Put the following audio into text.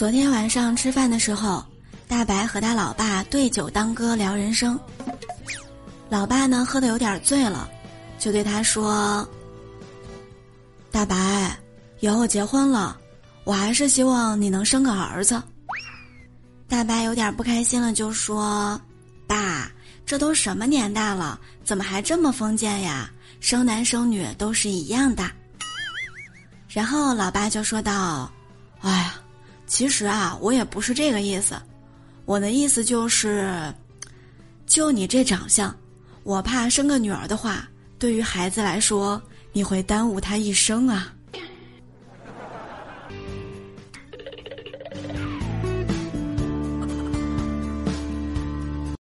昨天晚上吃饭的时候，大白和他老爸对酒当歌聊人生。老爸呢喝的有点醉了，就对他说：“大白，以后结婚了，我还是希望你能生个儿子。”大白有点不开心了，就说：“爸，这都什么年代了，怎么还这么封建呀？生男生女都是一样的。”然后老爸就说道：“哎呀。”其实啊，我也不是这个意思，我的意思就是，就你这长相，我怕生个女儿的话，对于孩子来说，你会耽误他一生啊。